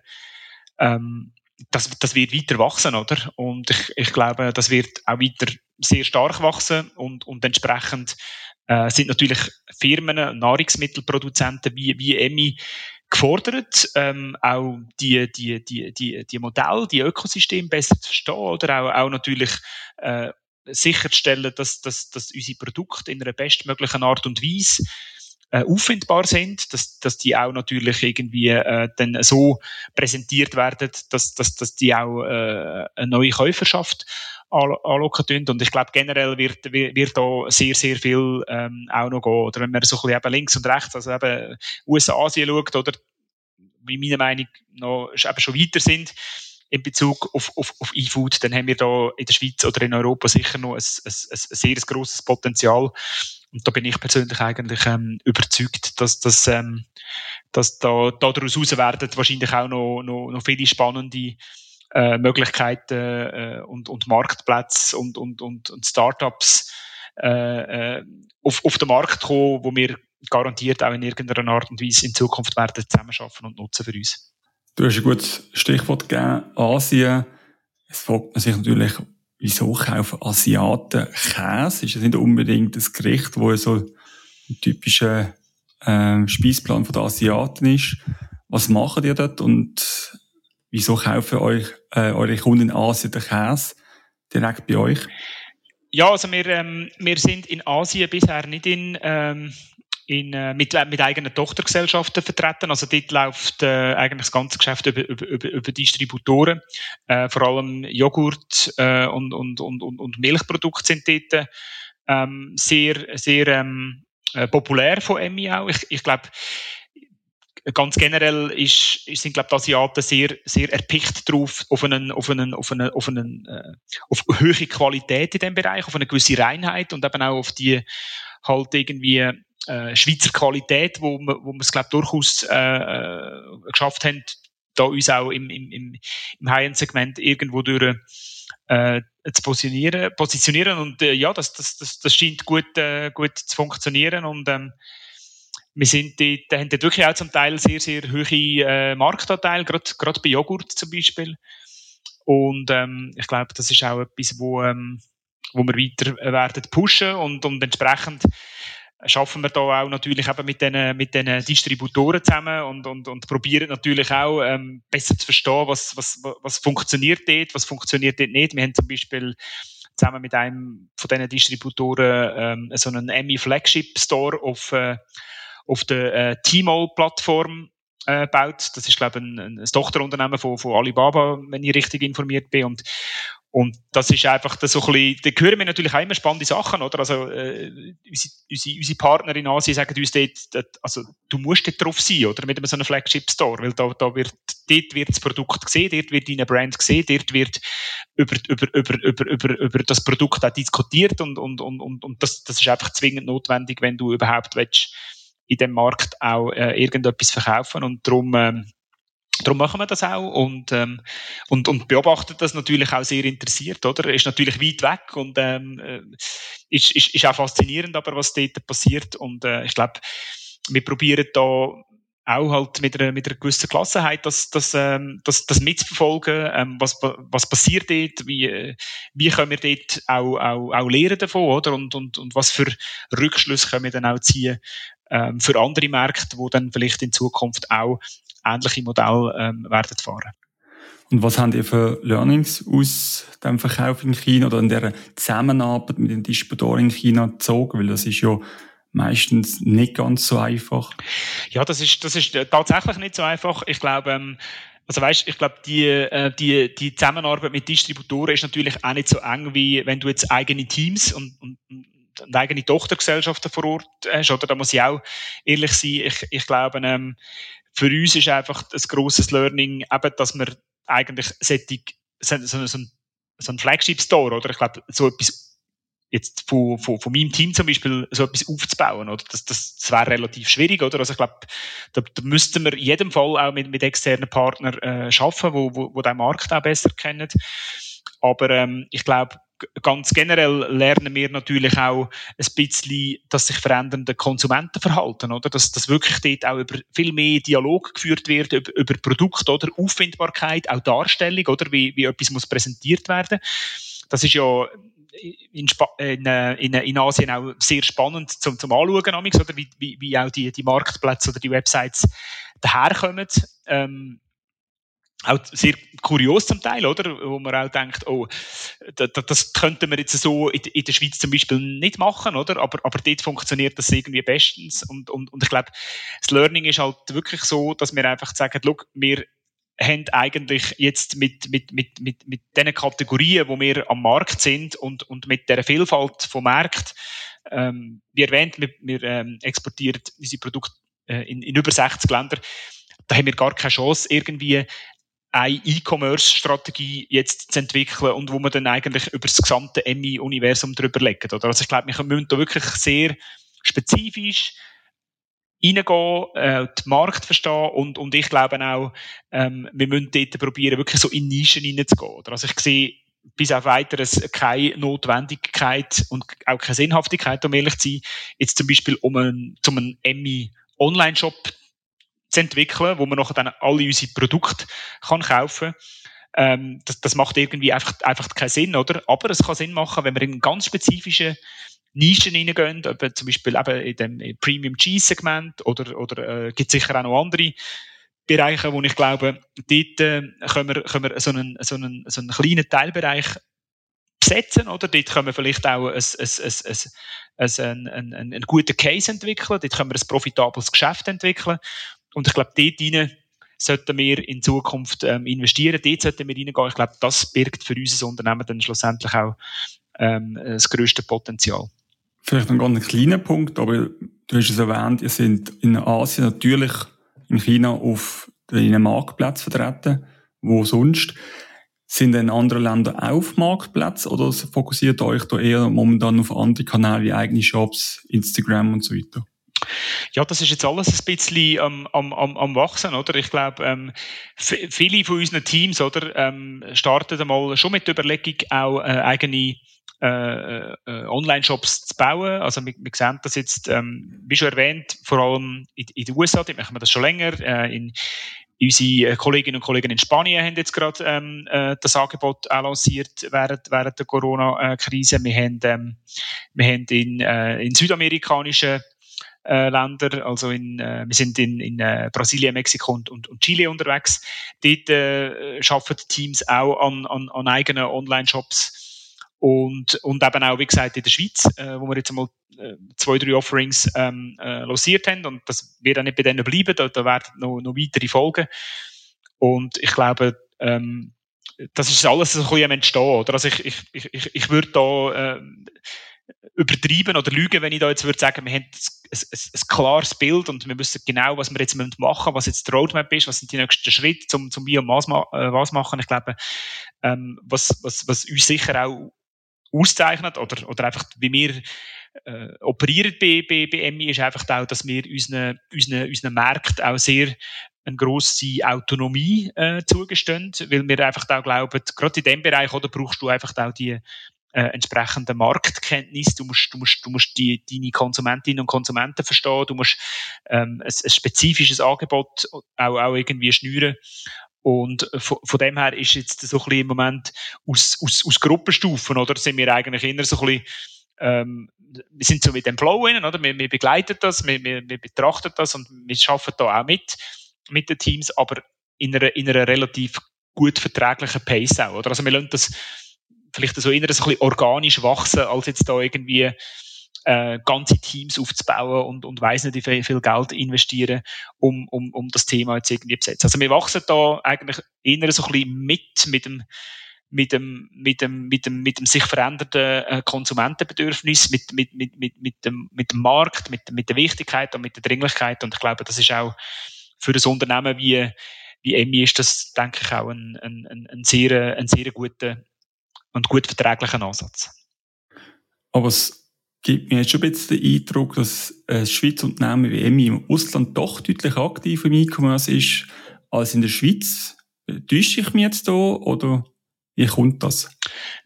ähm, das, das wird weiter wachsen, oder? Und ich, ich glaube, das wird auch weiter sehr stark wachsen und, und entsprechend äh, sind natürlich Firmen, Nahrungsmittelproduzenten wie, wie EMI gefordert, ähm, auch die, die, die, die, die Modelle, die Ökosysteme besser zu verstehen oder auch, auch natürlich äh, sicherzustellen, dass, dass, dass unsere Produkte in einer bestmöglichen Art und Weise äh, auffindbar sind, dass, dass die auch natürlich irgendwie äh, dann so präsentiert werden, dass, dass, dass die auch äh, eine neue Käuferschaft anlocken tun. Und ich glaube, generell wird, wird da sehr, sehr viel ähm, auch noch gehen. Oder wenn man so ein bisschen eben links und rechts, also eben USA, Asien schaut, oder wie meiner Meinung noch eben schon weiter sind, in Bezug auf, auf, auf E-Food, dann haben wir da in der Schweiz oder in Europa sicher noch ein, ein, ein sehr grosses Potenzial. Und da bin ich persönlich eigentlich ähm, überzeugt, dass, dass, ähm, dass da, da daraus werden wahrscheinlich auch noch, noch, noch viele spannende äh, Möglichkeiten äh, und, und Marktplätze und, und, und, und Startups äh, äh, auf, auf den Markt kommen, wo wir garantiert auch in irgendeiner Art und Weise in Zukunft werden zusammenarbeiten und nutzen für uns. Du hast ein gutes Stichwort gegeben, Asien. Es fragt man sich natürlich, wieso kaufen Asiaten Käse? Ist das nicht unbedingt das Gericht, wo so ein typischer äh, Speisplan der Asiaten ist? Was macht ihr dort und wieso kaufen euch äh, eure Kunden in Asien den Käse direkt bei euch? Ja, also wir, ähm, wir sind in Asien bisher nicht in, ähm, in, äh, mit, äh, mit eigenen Tochtergesellschaften vertreten. Also dort läuft äh, eigentlich das ganze Geschäft über, über, über, Distributoren. Äh, vor allem Joghurt äh, und, und, und, und, Milchprodukte sind dort ähm, sehr, sehr ähm, äh, populär von Emmy auch. Ich, ich glaube, ganz generell ist, sind glaube die Asiaten sehr sehr erpicht drauf auf einen auf einen auf einen auf einen äh, auf höhere Qualität in dem Bereich, auf eine gewisse Reinheit und eben auch auf die halt irgendwie äh, Schweizer Qualität, wo wo wir es glaube durchaus äh, äh, geschafft haben, da uns auch im im im, High-End-Segment irgendwo durch äh, zu positionieren, positionieren und äh, ja, das, das, das, das scheint gut, äh, gut zu funktionieren und ähm, wir sind dort, haben dort wirklich auch zum Teil sehr, sehr hohe äh, Marktanteile, gerade bei Joghurt zum Beispiel. Und ähm, ich glaube, das ist auch etwas, wo, ähm, wo wir weiter werden pushen und, und entsprechend schaffen wir da auch natürlich eben mit den, mit den Distributoren zusammen und, und, und probieren natürlich auch ähm, besser zu verstehen, was, was, was funktioniert dort, was funktioniert dort nicht. Wir haben zum Beispiel zusammen mit einem von diesen Distributoren ähm, so einen Emmy Flagship Store auf, äh, auf der äh, Tmall-Plattform äh, baut. Das ist, glaube ich, ein, ein Tochterunternehmen von, von Alibaba, wenn ich richtig informiert bin. Und, und das ist einfach so ein bisschen, da hören wir natürlich auch immer spannende Sachen, oder? Also, äh, unsere, unsere, unsere Partner in Asien sagen uns dort, also, du musst dort drauf sein, oder? Mit so einem Flagship Store, weil da, da wird, dort wird das Produkt gesehen, dort wird deine Brand gesehen, dort wird über, über, über, über, über, über das Produkt auch diskutiert und, und, und, und, und das, das ist einfach zwingend notwendig, wenn du überhaupt willst, in dem Markt auch äh, irgendetwas verkaufen und darum ähm, Darum machen wir das auch und, ähm, und, und beobachtet das natürlich auch sehr interessiert, oder? Ist natürlich weit weg und ähm, äh, ist, ist, ist auch faszinierend, aber was dort passiert. Und äh, ich glaube, wir probieren da auch halt mit einer, mit einer gewissen Klassenheit das, das, ähm, das, das mitzuverfolgen, ähm, was, was passiert dort, wie, äh, wie können wir dort auch, auch, auch lernen davon, oder? Und, und, und was für Rückschlüsse können wir dann auch ziehen ähm, für andere Märkte, wo dann vielleicht in Zukunft auch ähnliche Modelle ähm, werden fahren. Und was haben ihr für Learnings aus dem Verkauf in China oder in der Zusammenarbeit mit den Distributoren in China gezogen? Weil das ist ja meistens nicht ganz so einfach. Ja, das ist, das ist tatsächlich nicht so einfach. Ich glaube, ähm, also weißt, ich glaube, die, äh, die, die Zusammenarbeit mit Distributoren ist natürlich auch nicht so eng, wie wenn du jetzt eigene Teams und, und, und eigene Tochtergesellschaften vor Ort hast, oder? Da muss ich auch ehrlich sein. Ich, ich glaube, ähm, für uns ist einfach ein grosses Learning, eben, dass wir eigentlich solche, so, so, so, so ein Flagship-Store, oder? Ich glaube, so etwas jetzt von, von, von meinem Team zum Beispiel so etwas aufzubauen, oder? Das, das, das wäre relativ schwierig, oder? Also ich glaube, da, da müssten wir in jedem Fall auch mit, mit externen Partnern äh, arbeiten, wo, wo, wo den Markt auch besser kennen. Aber ähm, ich glaube, ganz generell lernen wir natürlich auch ein bisschen das sich verändernde Konsumentenverhalten, oder? Dass, dass wirklich dort auch über viel mehr Dialog geführt wird über, über Produkte, oder? Auffindbarkeit, auch Darstellung, oder? Wie, wie etwas muss präsentiert werden. Das ist ja in, in, in, in Asien auch sehr spannend zum, zum Anschauen, oder? Wie, wie, wie auch die, die Marktplätze oder die Websites daherkommen. Ähm, auch sehr kurios zum Teil, oder? Wo man auch denkt, oh, das, das könnten wir jetzt so in, in, der Schweiz zum Beispiel nicht machen, oder? Aber, aber dort funktioniert das irgendwie bestens. Und, und, und ich glaube, das Learning ist halt wirklich so, dass wir einfach sagen, look, wir haben eigentlich jetzt mit, mit, mit, mit, mit den Kategorien, wo wir am Markt sind und, und mit der Vielfalt vom Markt, ähm, wie erwähnt, wir, wir ähm, exportieren unsere Produkte äh, in, in über 60 Länder, da haben wir gar keine Chance, irgendwie eine E-Commerce-Strategie jetzt zu entwickeln und wo man dann eigentlich über das gesamte MI-Universum drüber legt. Oder? Also ich glaube, wir müssen da wirklich sehr spezifisch reingehen, äh, den Markt verstehen und, und ich glaube auch, ähm, wir müssen dort probieren, wirklich so in Nischen reinzugehen. Also ich sehe bis auf weiteres keine Notwendigkeit und auch keine Sinnhaftigkeit, um ehrlich zu sein, jetzt zum Beispiel um einen, zum einen Emmy Online-Shop zu entwickeln, wo man nachher dann alle unsere Produkte kann kaufen ähm, das, das macht irgendwie einfach, einfach keinen Sinn, oder? Aber es kann Sinn machen, wenn wir in ganz spezifische Nischen hineingehen, zum Beispiel eben in dem Premium Cheese Segment oder, oder äh, gibt sicher auch noch andere Bereiche, wo ich glaube, dort äh, können, wir, können wir so einen, so, einen, so einen kleinen Teilbereich besetzen, oder? Dort können wir vielleicht auch ein, ein, ein, ein, einen guten Case entwickeln, dort können wir ein profitables Geschäft entwickeln und ich glaube, dort hinein sollten wir in Zukunft ähm, investieren, dort sollten wir reingehen. Ich glaube, das birgt für unser Unternehmen dann schlussendlich auch ähm, das grösste Potenzial. Vielleicht ein ganz kleiner Punkt, aber du hast es erwähnt, ihr seid in Asien natürlich in China auf einem Marktplatz vertreten, wo sonst. Sind denn andere Länder auf Marktplätze oder fokussiert euch da eher momentan auf andere Kanäle wie eigene Shops, Instagram und so weiter? Ja, das ist jetzt alles ein bisschen am, am, am, am Wachsen, oder? Ich glaube, ähm, viele von unseren Teams, oder, ähm, starten einmal schon mit der Überlegung, auch äh, eigene äh, äh, Online-Shops zu bauen. Also wir, wir sehen das jetzt, ähm, wie schon erwähnt, vor allem in, in den USA, dort machen wir das schon länger. Äh, in, unsere Kolleginnen und Kollegen in Spanien haben jetzt gerade ähm, äh, das Angebot auch lanciert während, während der Corona-Krise. Wir haben, ähm, wir haben in, äh, in südamerikanischen äh, Länder, also in, äh, wir sind in, in äh, Brasilien, Mexiko und, und, und Chile unterwegs. Dort äh, arbeiten Teams auch an, an, an eigenen Online-Shops und, und eben auch, wie gesagt, in der Schweiz, äh, wo wir jetzt einmal äh, zwei, drei Offerings ähm, äh, losiert haben. Und das wird auch nicht bei denen bleiben, da, da werden noch, noch weitere folgen. Und ich glaube, ähm, das ist alles so ein bisschen entstehen. Oder? Also ich, ich, ich, ich würde da äh, übertreiben oder lügen, wenn ich da jetzt würde sagen, wir haben ein, ein, ein, klares Bild und wir wissen genau, was wir jetzt machen müssen, was jetzt der Roadmap ist, was sind die nächsten Schritte zum, zum Wie und was, äh, was machen. Ich glaube, ähm, was, was, was uns sicher auch auszeichnet oder, oder einfach wie wir äh, operieren bei, bei, bei MI ist einfach auch, dass wir unseren, unseren, unseren Märkten auch sehr eine grosse Autonomie äh, zugestehen, weil wir einfach auch glauben, gerade in dem Bereich oder brauchst du einfach auch die äh, entsprechende Marktkenntnis, du musst, du musst, du musst die, deine Konsumentinnen und Konsumenten verstehen, du musst ähm, ein, ein spezifisches Angebot auch, auch irgendwie schnüren und von, von dem her ist jetzt so ein bisschen im Moment aus, aus, aus Gruppenstufen, oder? Sind wir eigentlich eher so ein bisschen, ähm, wir sind so mit dem Flow innen, oder? Wir, wir begleiten das, wir, wir, wir betrachten das und wir schaffen da auch mit, mit den Teams, aber in einer, in einer relativ gut verträglichen Pace auch, oder? Also wir lassen das vielleicht so so ein bisschen organisch wachsen, als jetzt da irgendwie äh, ganze Teams aufzubauen und, und weiss nicht, wie viel, Geld investieren, um, um, um das Thema jetzt irgendwie zu besetzen. Also wir wachsen da eigentlich eher so ein bisschen mit, mit dem, mit dem, mit dem, mit dem, mit dem sich verändernden äh, Konsumentenbedürfnis, mit, mit, mit, mit, mit, dem, mit dem Markt, mit, mit der Wichtigkeit und mit der Dringlichkeit. Und ich glaube, das ist auch für ein Unternehmen wie, wie Emmy ist das, denke ich, auch ein, ein, ein sehr, ein sehr guter und gut verträglicher Ansatz. Aber es gibt mir jetzt schon ein bisschen den Eindruck, dass ein Schweizer Unternehmen wie EMI im Ausland doch deutlich aktiver im E-Commerce ist als in der Schweiz. Täusche ich mich jetzt da oder wie kommt das?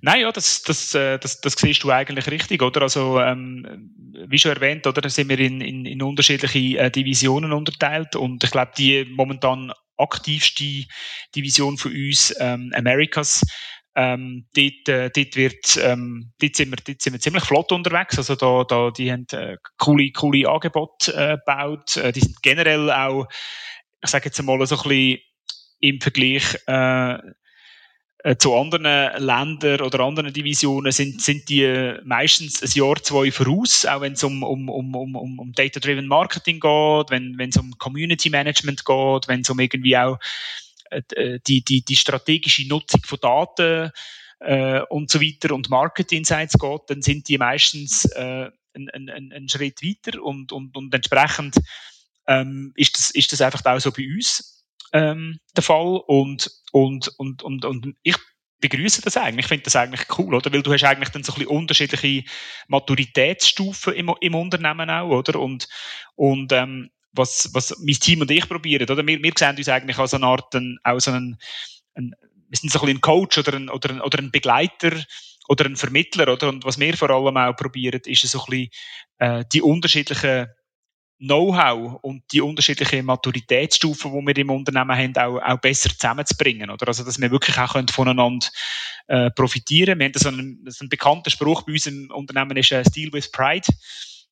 Nein, ja, das, das, äh, das, das siehst du eigentlich richtig, oder? Also, ähm, wie schon erwähnt, oder, sind wir in, in, in unterschiedliche äh, Divisionen unterteilt und ich glaube, die momentan aktivste Division für uns, ähm, Americas, ähm, dort, äh, dort, wird, ähm, dort, sind wir, dort sind wir ziemlich flott unterwegs. Also da, da, die haben äh, coole, coole Angebote äh, gebaut. Äh, die sind generell auch, ich sage jetzt einmal so ein bisschen im Vergleich äh, äh, zu anderen Ländern oder anderen Divisionen sind, sind die meistens ein Jahr, zwei voraus, auch wenn es um, um, um, um, um Data-Driven Marketing geht, wenn es um Community Management geht, wenn es um irgendwie auch die, die, die strategische Nutzung von Daten äh, und so weiter und Market Insights geht, dann sind die meistens äh, einen ein, ein Schritt weiter und, und, und entsprechend ähm, ist, das, ist das einfach auch so bei uns ähm, der Fall und, und, und, und, und ich begrüße das eigentlich. Ich finde das eigentlich cool, oder? Weil du hast eigentlich dann so ein bisschen unterschiedliche Maturitätsstufen im, im Unternehmen auch, oder? Und, und ähm, was, was mein Team und ich probieren. Oder? Wir, wir sehen uns eigentlich als eine Art, ein, auch so ein, wir sind so ein, ein Coach oder ein, oder, ein, oder ein Begleiter oder ein Vermittler. Oder? Und was wir vor allem auch probieren, ist so ein bisschen äh, die unterschiedlichen Know-how und die unterschiedlichen Maturitätsstufen, die wir im Unternehmen haben, auch, auch besser zusammenzubringen. Oder? Also, dass wir wirklich auch voneinander äh, profitieren Wir haben so einen, so einen bekannten Spruch bei uns im Unternehmen, ist äh, Steel with Pride.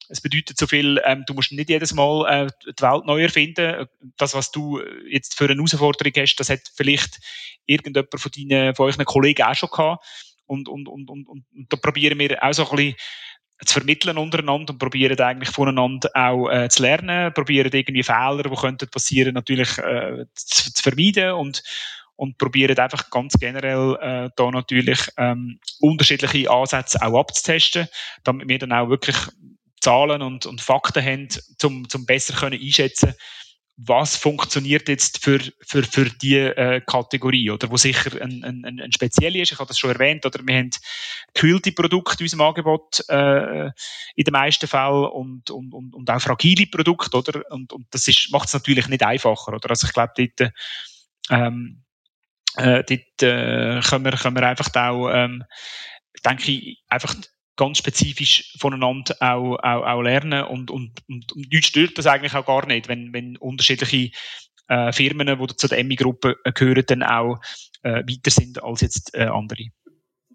Es bedeutet so viel, ähm, du musst nicht jedes Mal äh, die Welt neu erfinden. Das, was du jetzt für eine Herausforderung hast, das hat vielleicht irgendjemand von deinen, von euren Kollegen auch schon gehabt. Und, und, und, und, und, und da probieren wir auch so ein bisschen zu vermitteln untereinander und probieren eigentlich voneinander auch äh, zu lernen, probieren irgendwie Fehler, die könnten passieren, natürlich äh, zu, zu vermeiden und und probieren einfach ganz generell äh, da natürlich ähm, unterschiedliche Ansätze auch abzutesten, damit wir dann auch wirklich Zahlen und, und Fakten haben, zum, zum besser können einschätzen was funktioniert jetzt für, für, für die äh, Kategorie, oder wo sicher ein, ein, ein speziell ist. Ich habe das schon erwähnt, oder wir haben gekühlte Produkte in unserem Angebot äh, in den meisten Fällen und, und, und, und auch fragile Produkte, oder? Und, und das ist, macht es natürlich nicht einfacher, oder? Also ich glaube, dort, ähm, äh, dort äh, können, wir, können wir einfach auch, ähm, denke ich, einfach ganz spezifisch voneinander auch, auch, auch lernen und, und, und, und uns stört das eigentlich auch gar nicht, wenn, wenn unterschiedliche äh, Firmen, die zu der Emmy-Gruppe gehören, dann auch äh, weiter sind als jetzt äh, andere.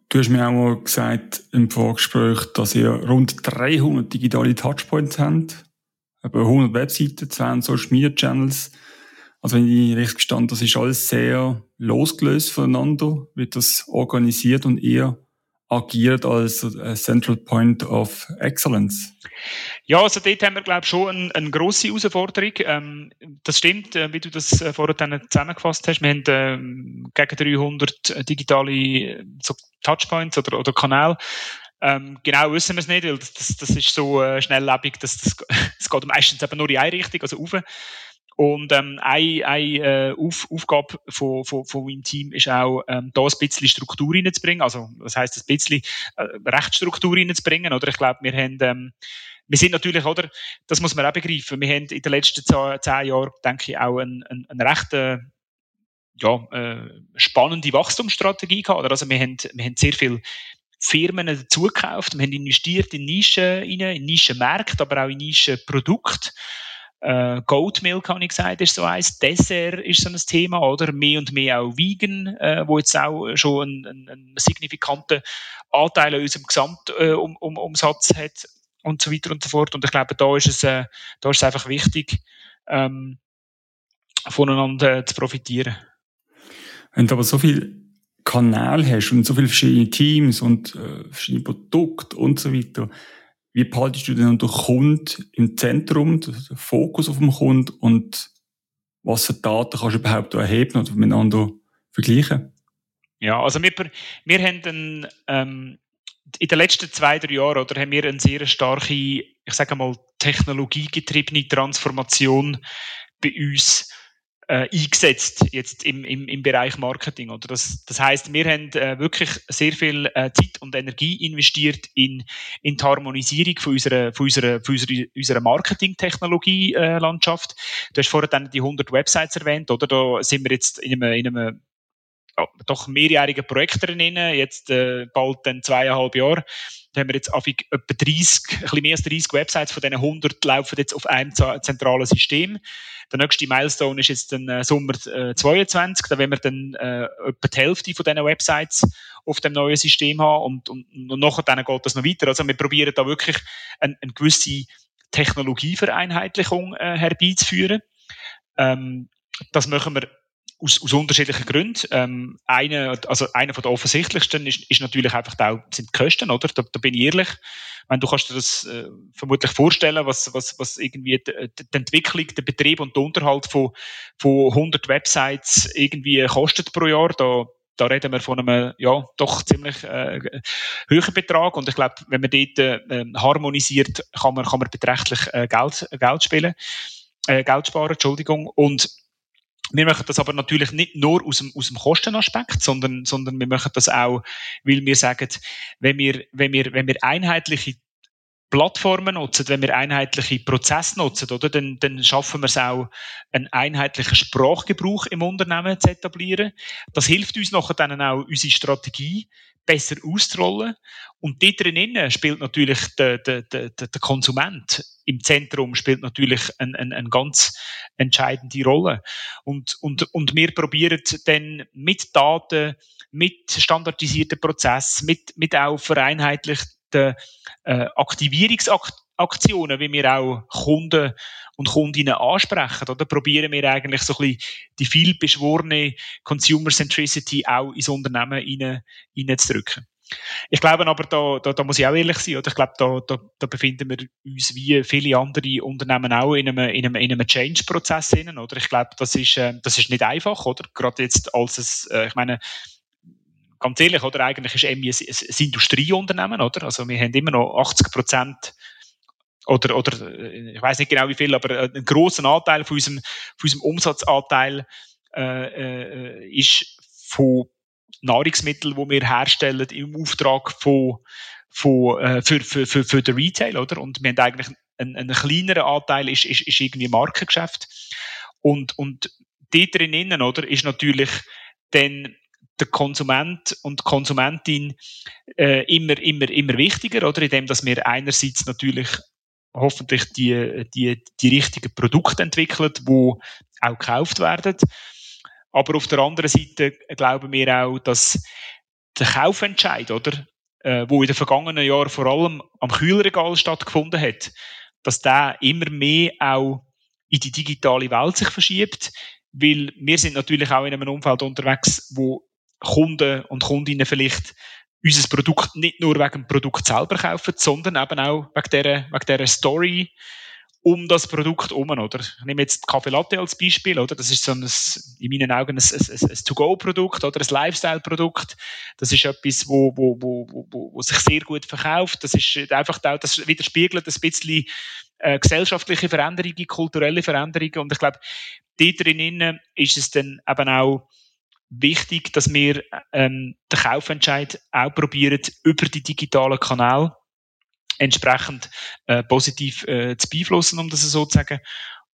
Du hast mir auch mal gesagt im Vorgespräch, dass ihr rund 300 digitale Touchpoints habt, etwa 100 Webseiten, 20 Social Media Channels. Also wenn ich richtig verstanden das ist alles sehr losgelöst voneinander, wird das organisiert und ihr agiert als Central Point of Excellence? Ja, also dort haben wir, glaube ich, schon eine, eine grosse Herausforderung. Ähm, das stimmt, äh, wie du das äh, vorher dann zusammengefasst hast. Wir haben ähm, gegen 300 digitale so Touchpoints oder, oder Kanäle. Ähm, genau wissen wir es nicht, weil das, das, das ist so äh, schnelllebig, dass das, es geht meistens eben nur in eine Richtung, also rauf. Und ähm, eine, eine äh, Auf, Aufgabe von, von, von meinem Team ist auch, ähm, da ein bisschen Struktur reinzubringen. Also, das heisst, ein bisschen äh, Rechtsstruktur reinzubringen. Oder ich glaube, wir haben, ähm, wir sind natürlich, oder, das muss man auch begreifen, wir haben in den letzten zehn Jahren, denke ich, auch einen, einen, einen rechten ja, äh, spannende Wachstumsstrategie gehabt. Oder? Also wir haben, wir haben sehr viel Firmen dazugekauft, wir haben investiert in Nischen rein, in Nischenmärkte, aber auch in Nischenprodukte. Äh, Goatmilk, habe ich gesagt, ist so eins. Dessert ist so ein Thema, oder? Mehr und mehr auch Vegan, äh, wo jetzt auch schon einen, einen signifikanten Anteil an unserem Gesamtumsatz äh, um, hat und so weiter und so fort. Und ich glaube, da ist es, äh, da ist es einfach wichtig, ähm, voneinander zu profitieren. Wenn du aber so viel Kanal hast und so viele verschiedene Teams und äh, verschiedene Produkte und so weiter, wie behaltest du denn den Kunden im Zentrum, den Fokus auf dem Kunden und was für Daten kannst du überhaupt erheben oder miteinander vergleichen? Ja, also wir, wir haben einen, ähm, in den letzten zwei, drei Jahren oder, haben wir eine sehr starke, ich sage mal, technologiegetriebene Transformation bei uns äh, eingesetzt jetzt im, im, im Bereich Marketing. Oder das, das heißt, wir haben äh, wirklich sehr viel äh, Zeit und Energie investiert in, in die Harmonisierung von unserer, von unserer, von unserer, unserer Marketing-Technologie-Landschaft. du hast vorher dann die 100 Websites erwähnt, oder? Da sind wir jetzt in einem, in einem ja, doch mehrjährigen Projekt drin, jetzt äh, bald dann zweieinhalb Jahre da haben wir jetzt auf etwa 30, ein bisschen mehr als 30 Websites von diesen 100 laufen jetzt auf einem zentralen System. Der nächste Milestone ist jetzt dann äh, Sommer äh, 22, da werden wir dann äh, etwa die Hälfte von diesen Websites auf dem neuen System haben und, und, und nachher dann geht das noch weiter. Also wir probieren da wirklich eine, eine gewisse Technologievereinheitlichung äh, herbeizuführen. Ähm, das machen wir aus, aus unterschiedlichen Gründen. Ähm, eine, also einer von der offensichtlichsten ist, ist natürlich einfach auch, sind die Kosten, oder? Da, da bin ich ehrlich. Wenn du kannst dir das äh, vermutlich vorstellen, was, was, was irgendwie die, die Entwicklung, der Betrieb und der Unterhalt von, von 100 Websites irgendwie kostet pro Jahr, da, da reden wir von einem ja doch ziemlich äh, hohen Betrag und ich glaube, wenn man dort äh, harmonisiert, kann man kann man beträchtlich äh, Geld Geld spielen, äh, Geld sparen, Entschuldigung und wir machen das aber natürlich nicht nur aus dem, aus dem Kostenaspekt, sondern, sondern wir machen das auch, weil wir sagen, wenn wir, wenn wir, wenn wir einheitliche Plattformen nutzen, wenn wir einheitliche Prozesse nutzen, oder, dann, dann schaffen wir es auch, einen einheitlichen Sprachgebrauch im Unternehmen zu etablieren. Das hilft uns nachher dann auch, unsere Strategie besser auszurollen. Und dort drinnen spielt natürlich der, der, der, der Konsument im Zentrum spielt natürlich eine, eine, eine ganz entscheidende Rolle. Und, und, und wir probieren dann mit Daten, mit standardisierten Prozessen, mit, mit auch vereinheilichten äh, Aktivierungsaktionen, wie wir auch Kunden und Kundinnen ansprechen, oder probieren wir eigentlich so ein bisschen die viel beschworene Consumer Centricity auch ins Unternehmen rein, reinzudrücken. Ich glaube aber, da, da, da muss ich auch ehrlich sein, oder? Ich glaube, da, da, da befinden wir uns wie viele andere Unternehmen auch in einem, in einem, in einem Change-Prozess oder? Ich glaube, das ist, äh, das ist nicht einfach, oder? Gerade jetzt als es, äh, ich meine, ganz ehrlich, oder? Eigentlich ist EMI ein, ein Industrieunternehmen, oder? Also wir haben immer noch 80 Prozent oder, oder äh, ich weiß nicht genau wie viel, aber einen großen Anteil von unserem, von unserem Umsatzanteil äh, äh, ist von Nahrungsmitteln, die wir herstellen im Auftrag von, von, äh, für, für, für, für den Retail, oder? Und wir haben eigentlich einen, einen kleineren Anteil ist, ist, ist irgendwie Markengeschäft. Und, und dort drinnen, oder, ist natürlich dann der Konsument und Konsumentin äh, immer, immer, immer wichtiger, oder? Indem, dass wir einerseits natürlich hoffentlich die, die, die richtigen Produkte entwickeln, die auch gekauft werden. Aber auf der anderen Seite glauben wir auch, dass der Kaufentscheid, oder, äh, wo in den vergangenen Jahren vor allem am Kühlregal stattgefunden hat, dass der immer mehr auch in die digitale Welt sich verschiebt, weil wir sind natürlich auch in einem Umfeld unterwegs, wo Kunden und Kundinnen vielleicht unser Produkt nicht nur wegen dem Produkt selber kaufen, sondern eben auch wegen dieser, wegen dieser Story um das Produkt herum, oder? Ich nehme jetzt Kaffee Latte als Beispiel, oder? Das ist so ein, in meinen Augen ein, ein, ein To-Go-Produkt, oder? Ein Lifestyle-Produkt. Das ist etwas, wo, wo, wo, wo, wo sich sehr gut verkauft. Das ist einfach auch, das widerspiegelt ein bisschen äh, gesellschaftliche Veränderungen, kulturelle Veränderungen. Und ich glaube, dort drinnen ist es dann eben auch wichtig, dass wir ähm, den Kaufentscheid auch probieren, über die digitalen Kanäle entsprechend äh, positiv äh, zu beeinflussen, um das so zu sagen.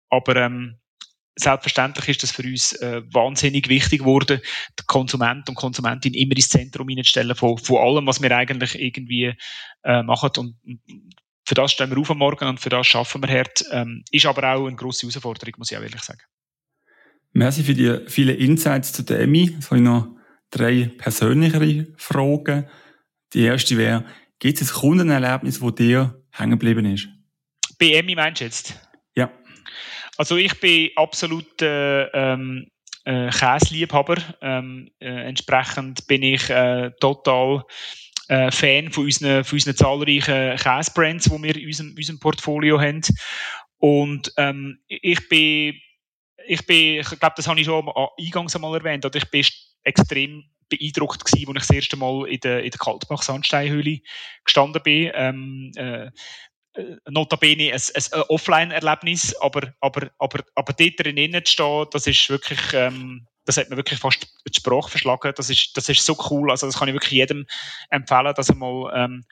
Aber ähm, selbstverständlich ist das für uns äh, wahnsinnig wichtig geworden, den Konsument und Konsumentin immer ins Zentrum hineinzustellen von, von allem, was wir eigentlich irgendwie äh, machen. Und, für das stehen wir auf am Morgen und für das schaffen wir hart. Ähm, ist aber auch eine grosse Herausforderung, muss ich auch ehrlich sagen. Merci für die vielen Insights zu der EMI. Jetzt habe ich noch drei persönlichere Fragen. Die erste wäre, Gibt es ein Kundenerlebnis, das dir hängen geblieben ist? Bei Emmy meinst du jetzt? Ja. Also ich bin absolut äh, ähm, äh, Käseliebhaber. Ähm, äh, entsprechend bin ich äh, total äh, Fan von unseren, von unseren zahlreichen Käsebrands, die wir in unserem, unserem Portfolio haben. Und ähm, ich bin, ich bin, ich glaube, das habe ich schon eingangs einmal erwähnt, oder ich bin extrem beeindruckt gewesen, als ich das erste Mal in der, in der Kaltbach-Sandsteinhöhle gestanden bin. Ähm, äh, äh notabene ein, ein Offline-Erlebnis, aber, aber, aber, aber dort drinnen zu stehen, das ist wirklich, ähm, das hat mir wirklich fast die Sprache verschlagen. Das ist, das ist so cool. Also, das kann ich wirklich jedem empfehlen, das einmal ähm,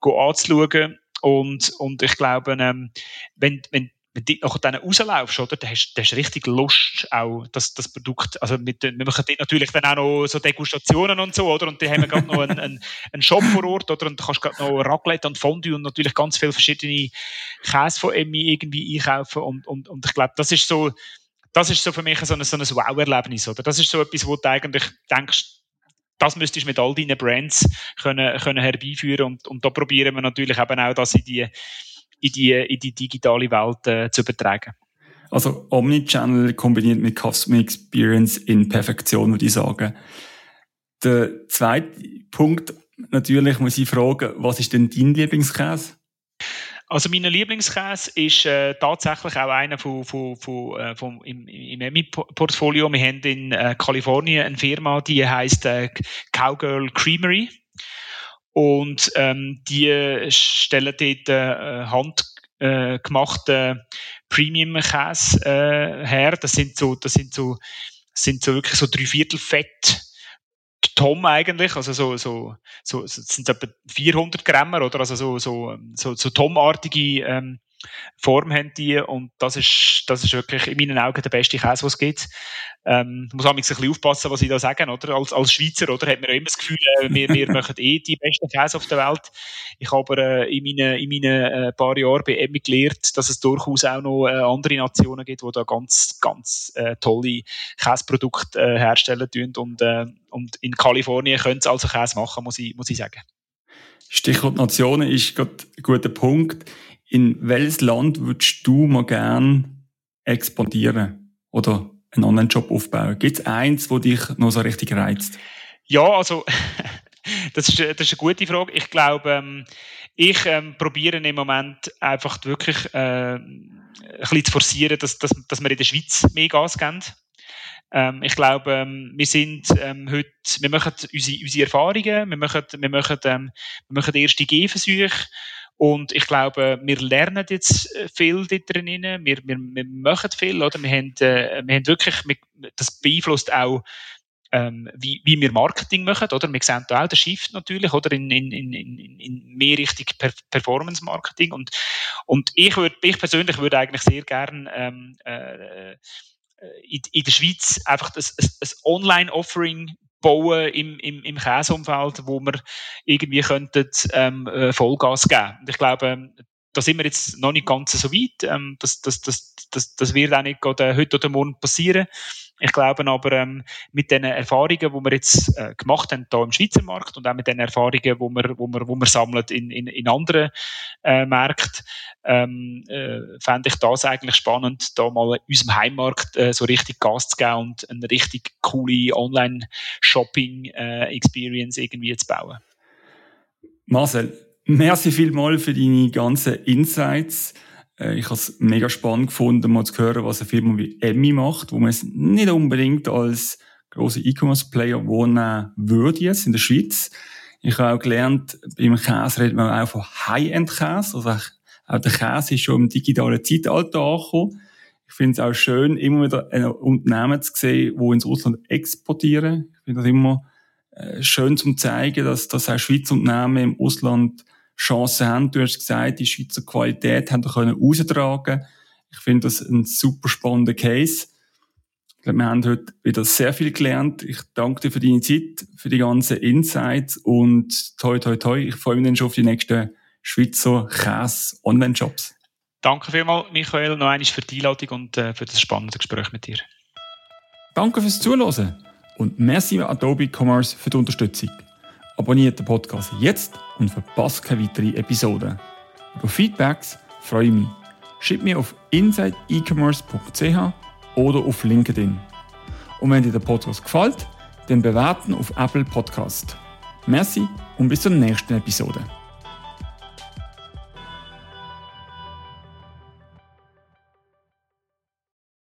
anzuschauen. Und, und ich glaube, ähm, wenn, wenn wenn du nachher dann rauslaufst, oder, dann hast, du richtig Lust, auch das, das Produkt, also mit, wir machen dort natürlich dann auch noch so Degustationen und so, oder, und die haben wir gerade noch einen, einen, einen Shop vor Ort, oder, und du kannst gerade noch Raclette und Fondue und natürlich ganz viele verschiedene Käse von Emmy irgendwie einkaufen und, und, und ich glaube, das ist so, das ist so für mich so ein, so ein Wow-Erlebnis, oder, das ist so etwas, wo du eigentlich denkst, das müsstest du mit all deinen Brands können, können herbeiführen und, und da probieren wir natürlich eben auch, dass sie die in die, in die digitale Welt äh, zu übertragen. Also Omnichannel kombiniert mit Customer Experience in Perfektion, würde ich sagen. Der zweite Punkt, natürlich muss ich fragen, was ist denn dein Lieblingskäse? Also mein Lieblingskäse ist äh, tatsächlich auch einer von, von, von, äh, vom, im, im Emmy-Portfolio. Wir haben in äh, Kalifornien eine Firma, die heißt äh, Cowgirl Creamery. Und ähm, die stellen dort äh, handgemachten äh, Premium-Käse äh, her. Das sind so, das sind so, sind so wirklich so drei Viertel Fett Tom eigentlich, also so, so, so, so sind etwa 400 Gramm oder also so, so, so, so Tom-artige ähm, Form haben die und das ist, das ist wirklich in meinen Augen der beste Käse, was es gibt. Ähm, muss auch ein bisschen aufpassen, was ich da sage, oder? Als, als Schweizer, oder? Hat man ja immer das Gefühl, äh, wir, wir machen eh die besten Käse auf der Welt. Ich habe aber äh, in meinen, in meinen äh, paar Jahren bei EMI gelernt, dass es durchaus auch noch äh, andere Nationen gibt, die da ganz, ganz äh, tolle Käseprodukte äh, herstellen tun und, äh, und in Kalifornien können sie also Käse machen, muss ich, muss ich sagen. Stichwort Nationen ist gerade ein guter Punkt in welches Land würdest du mal gern expandieren oder einen Online-Job aufbauen? Gibt es eins, wo dich noch so richtig reizt? Ja, also das ist, das ist eine gute Frage. Ich glaube, ähm, ich ähm, probiere im Moment einfach wirklich äh, ein bisschen zu forcieren, dass, dass, dass wir in der Schweiz mehr Gas geben. Ähm, ich glaube, ähm, wir sind ähm, heute, wir machen unsere, unsere Erfahrungen, wir machen, wir machen, ähm, wir machen erste Gehversuche und ich glaube, wir lernen jetzt äh, viel dort drinnen. Wir, wir, wir machen viel, oder? Wir haben, äh, wir haben wirklich, wir, das beeinflusst auch, ähm, wie, wie wir Marketing machen, oder? Wir sehen da auch den Shift natürlich, oder? In, in, in, in mehr Richtung per Performance Marketing. Und, und ich würde, ich persönlich würde eigentlich sehr gern, ähm, äh, in, in der Schweiz einfach ein, ein Online-Offering bauen im, im, im Käseumfeld, wo wir irgendwie könnten, ähm, äh, Vollgas geben. Ich glaube, ähm, da sind wir jetzt noch nicht ganz so weit. Ähm, das, das, das, das, das wird auch nicht gerade heute oder morgen passieren. Ich glaube aber, ähm, mit den Erfahrungen, die wir jetzt äh, gemacht haben hier im Schweizer Markt und auch mit den Erfahrungen, die wir, wo wir, wo wir in, in, in anderen äh, Märkten, ähm, äh, fände ich das eigentlich spannend, da mal unserem Heimmarkt äh, so richtig Gas zu geben und eine richtig coole Online-Shopping-Experience äh, irgendwie zu bauen. Marcel, merci vielmals für deine ganzen Insights. Äh, ich habe es mega spannend gefunden, mal zu hören, was eine Firma wie Emmy macht, wo man es nicht unbedingt als große E-Commerce-Player wohnen würde jetzt in der Schweiz. Ich habe auch gelernt, beim Käse redet man auch von High-End-Käse. Also auch der Käse ist schon im digitalen Zeitalter angekommen. Ich finde es auch schön, immer wieder ein Unternehmen zu sehen, die ins Ausland exportieren. Ich finde das immer äh, schön zum zeigen, dass, dass auch Schweizer Unternehmen im Ausland Chancen haben. Du hast gesagt, die Schweizer Qualität haben wir können austragen. Ich finde das ein super spannender Case. Ich glaube, wir haben heute wieder sehr viel gelernt. Ich danke dir für deine Zeit, für die ganzen Insights und toi, toi, toi. Ich freue mich dann schon auf die nächsten Schweizer Käse Online-Shops. Danke vielmals, Michael, noch einmal für die Einladung und äh, für das spannende Gespräch mit dir. Danke fürs Zuhören und merci Adobe Commerce für die Unterstützung. Abonniert den Podcast jetzt und verpasst keine weitere Episode. Über Feedbacks freue ich mich. Schreibt mir auf insideecommerce.ch oder auf LinkedIn. Und wenn dir der Podcast gefällt, dann bewerten auf Apple Podcast. Merci und bis zur nächsten Episode.